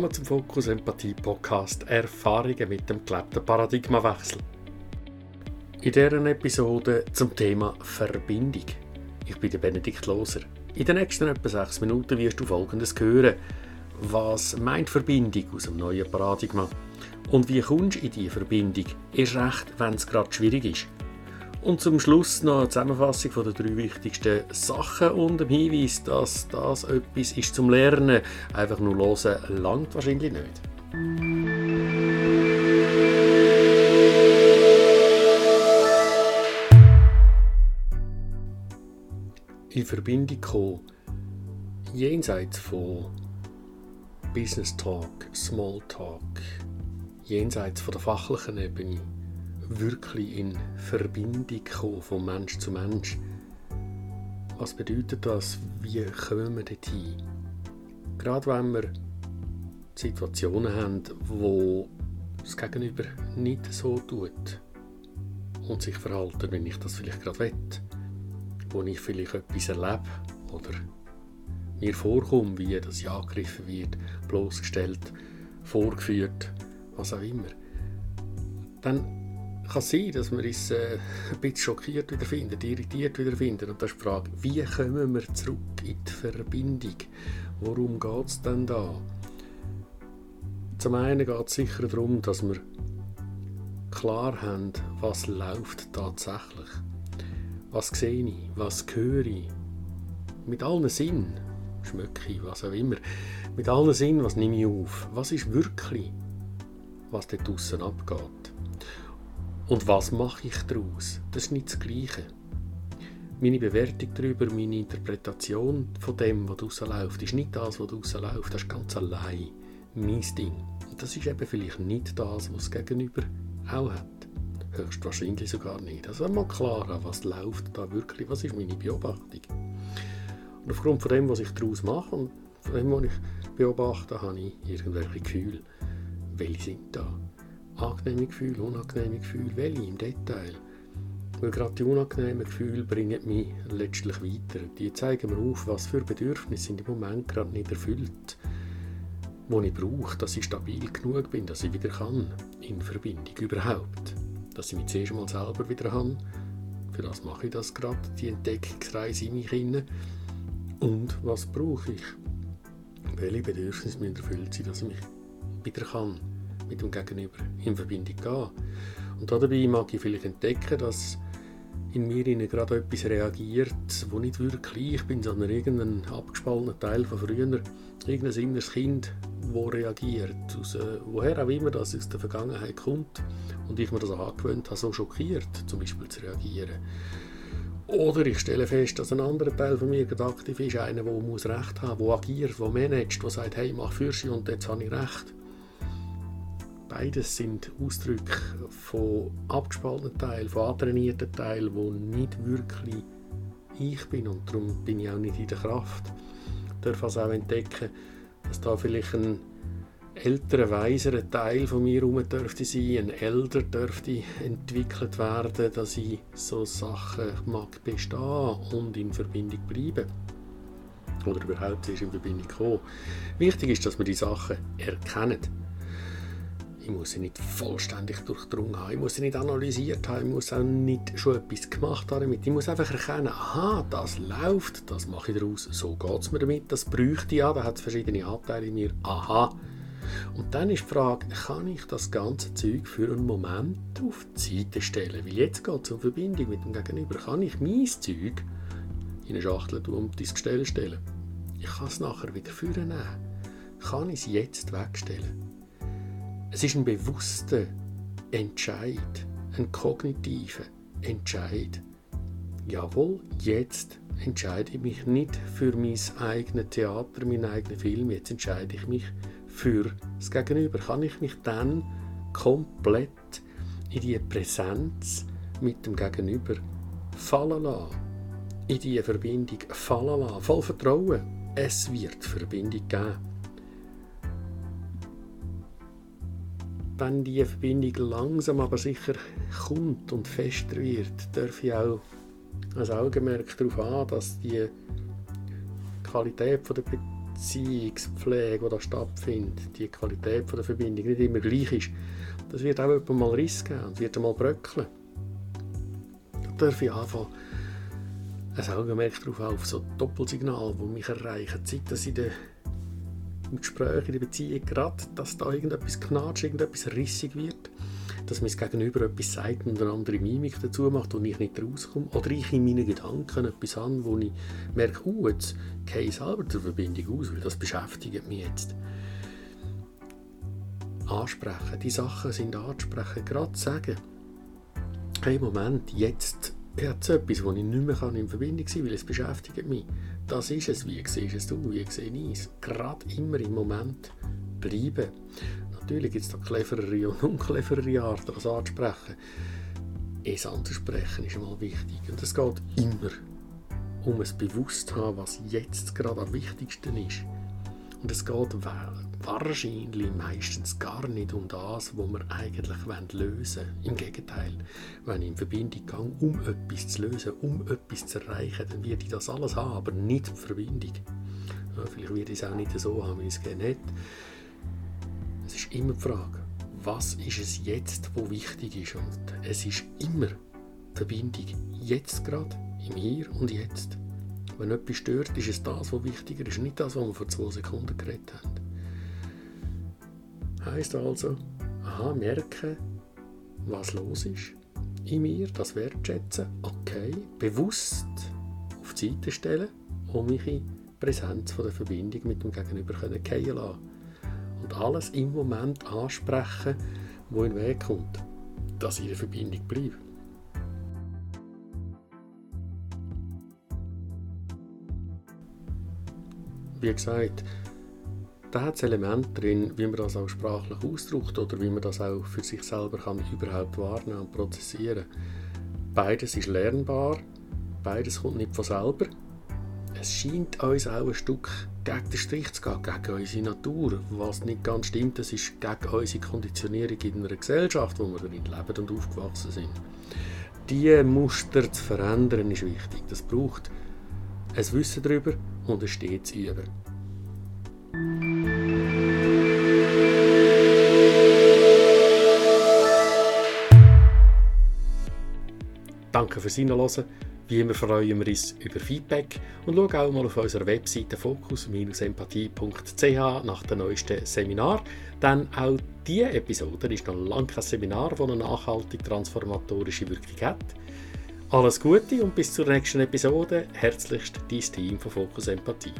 Willkommen zum Fokus Empathie Podcast Erfahrungen mit dem gelebten Paradigmawechsel. In dieser Episode zum Thema Verbindung. Ich bin der Benedikt Loser. In den nächsten etwa sechs Minuten wirst du Folgendes hören. Was meint Verbindung aus dem neuen Paradigma? Und wie kommst du in diese Verbindung? Erst recht, wenn es gerade schwierig ist. Und zum Schluss noch eine Zusammenfassung den drei wichtigsten Sachen und ein Hinweis, dass das etwas ist zum Lernen. Einfach nur hören langt wahrscheinlich nicht. In Verbindung kommen, jenseits von Business Talk, Small Talk, jenseits von der fachlichen Ebene, wirklich in Verbindung kommen, von Mensch zu Mensch. Was bedeutet das? Wie kommen wir dorthin? Gerade wenn wir Situationen haben, wo das Gegenüber nicht so tut und sich verhalten, wenn ich das vielleicht gerade will, wo ich vielleicht etwas erlebe oder mir vorkomme, wie das angegriffen wird, bloßgestellt, vorgeführt, was auch immer, dann kann sein, dass wir uns äh, ein bisschen schockiert wiederfinden, irritiert wiederfinden. Und das ist die Frage, wie kommen wir zurück in die Verbindung? Worum geht es denn da? Zum einen geht es sicher darum, dass wir klar haben, was läuft tatsächlich. Was sehe ich, was höre ich. Mit allen Sinnen, schmecke ich, was auch immer. Mit allen Sinnen, was nehme ich auf. Was ist wirklich, was dort draussen abgeht. Und was mache ich daraus? Das ist nicht das Gleiche. Meine Bewertung darüber, meine Interpretation von dem, was draussen läuft, ist nicht das, was draussen läuft. Das ist ganz allein mein Ding. Und das ist eben vielleicht nicht das, was das Gegenüber auch hat. Höchstwahrscheinlich sogar nicht. Also mal klar an, was läuft da wirklich, was ist meine Beobachtung. Und aufgrund von dem, was ich daraus mache und von dem, was ich beobachte, habe ich irgendwelche Gefühle. Welche sind da? Angenehme Gefühle, unangenehme Gefühle, welche im Detail. Weil gerade die unangenehmen Gefühle bringen mich letztlich weiter. Die zeigen mir auf, was für Bedürfnisse im Moment gerade nicht erfüllt, wo ich brauche, dass ich stabil genug bin, dass ich wieder kann, in Verbindung überhaupt. Dass ich mich zuerst mal selber wieder habe. Für das mache ich das gerade, die Entdeckungsreise in mich hinein. Und was brauche ich? Welche Bedürfnisse müssen erfüllt sein, dass ich mich wieder kann mit dem Gegenüber in Verbindung gehen. Und dabei mag ich vielleicht entdecken, dass in mir gerade etwas reagiert, wo nicht wirklich ich bin, sondern irgendein abgespaltener Teil von früher, irgendein inneres Kind, wo reagiert, aus, äh, woher auch immer das aus der Vergangenheit kommt und ich mir das angewöhnt habe, so schockiert zum Beispiel zu reagieren. Oder ich stelle fest, dass ein anderer Teil von mir aktiv ist, einer, der muss Recht haben, der agiert, der managt, der sagt, hey, mach für sie und jetzt habe ich Recht. Beides sind Ausdrücke von abgespaltenen Teilen, von antrainierten Teilen, wo nicht wirklich ich bin und darum bin ich auch nicht in der Kraft. Ich darf also auch entdecken, dass da vielleicht ein älterer, weiserer Teil von mir herum dürfte sein, ein Elder dürfte entwickelt werden, dass ich so Sachen mag bestehen und in Verbindung bleiben oder überhaupt in Verbindung kommen. Wichtig ist, dass wir die Sachen erkennen ich muss sie nicht vollständig durchdrungen haben, ich muss sie nicht analysiert haben, ich muss auch nicht schon etwas gemacht haben damit. Ich muss einfach erkennen, aha, das läuft, das mache ich daraus, so geht es mir damit, das bräuchte ich ja, da hat es verschiedene Anteile in mir, aha. Und dann ist die Frage, kann ich das ganze Zeug für einen Moment auf die Seite stellen? Weil jetzt geht es um Verbindung mit dem Gegenüber. Kann ich mein Zeug in eine Schachtel und ins Gestell stellen? Ich kann es nachher wieder führen Kann ich es jetzt wegstellen? Es ist ein bewusster Entscheid, ein kognitiver Entscheid. Jawohl, jetzt entscheide ich mich nicht für mein eigenes Theater, meinen eigenen Film, jetzt entscheide ich mich für das Gegenüber. Kann ich mich dann komplett in die Präsenz mit dem Gegenüber fallen lassen? In die Verbindung fallen lassen, voll Vertrauen. Es wird Verbindung geben. Wenn die Verbindung langsam aber sicher kommt und fester wird, darf ich auch ein Augenmerk darauf haben, dass die Qualität der Beziehungspflege, die da stattfindet, die Qualität der Verbindung nicht immer gleich ist, das wird auch mal Riss geben und wird einmal bröckeln. Da darf ich anfangen, ein Augenmerk darauf auf so Doppelsignale, die mich erreichen. Sei das in der im Gespräch, in der Beziehung gerade, dass da irgendetwas knatscht, irgendetwas rissig wird, dass mir das Gegenüber etwas sagt und eine andere Mimik dazu macht und ich nicht rauskomme. Oder ich in meinen Gedanken etwas an, wo ich merke, uh, jetzt gehe ich selber zur Verbindung aus, weil das beschäftigt mich jetzt. Ansprechen, die Sachen sind ansprechen, gerade sagen, hey Moment, jetzt hat es etwas, wo ich nicht mehr in Verbindung sein kann, weil es beschäftigt mich. Das ist es. Wie siehst es du? Wie sehe ich es? Gerade immer im Moment bleiben. Natürlich gibt es da cleverere und uncleverere Arten, das anzusprechen. Es anzusprechen ist einmal wichtig. Und es geht immer um es bewusst zu haben, was jetzt gerade am wichtigsten ist. Und es geht wahrscheinlich meistens gar nicht um das, was wir eigentlich lösen wollen. Im Gegenteil, wenn ich in Verbindung gehe, um etwas zu lösen, um etwas zu erreichen, dann werde ich das alles haben, aber nicht in Verbindung. Ja, vielleicht werde ich es auch nicht so haben, wie ich es gerne hätte. Es ist immer die Frage, was ist es jetzt, wo wichtig ist? Und es ist immer Verbindung, jetzt gerade, im Hier und Jetzt. Wenn etwas stört, ist es das, was wichtiger ist, nicht das, was wir vor zwei Sekunden geredet haben. Heißt also, aha, merken, was los ist in mir, das wertschätzen, okay, bewusst auf die Seite stellen und mich in Präsenz von der Verbindung mit dem Gegenüber können fallen lassen. Und alles im Moment ansprechen, wo in den Weg kommt, dass ich der Verbindung bleibe. Wie gesagt, da hat es Elemente drin, wie man das auch sprachlich ausdrückt oder wie man das auch für sich selber kann überhaupt wahrnehmen und prozessieren. Beides ist lernbar, beides kommt nicht von selber. Es scheint uns auch ein Stück gegen den Strich zu gehen, gegen unsere Natur. Was nicht ganz stimmt, das ist gegen unsere Konditionierung in einer Gesellschaft, wo wir darin leben und aufgewachsen sind. Diese Muster zu verändern ist wichtig. Das braucht ein Wissen darüber und ein stets Üben. Danke fürs Hinhören. Wie immer freuen wir uns über Feedback und schauen auch mal auf unserer Webseite fokus-empathie.ch nach dem neuesten Seminar. Denn auch diese Episode ist noch lange kein Seminar, das eine nachhaltig transformatorische Wirkung hat. Alles Gute und bis zur nächsten Episode. Herzlichst dein Team von Fokus Empathie.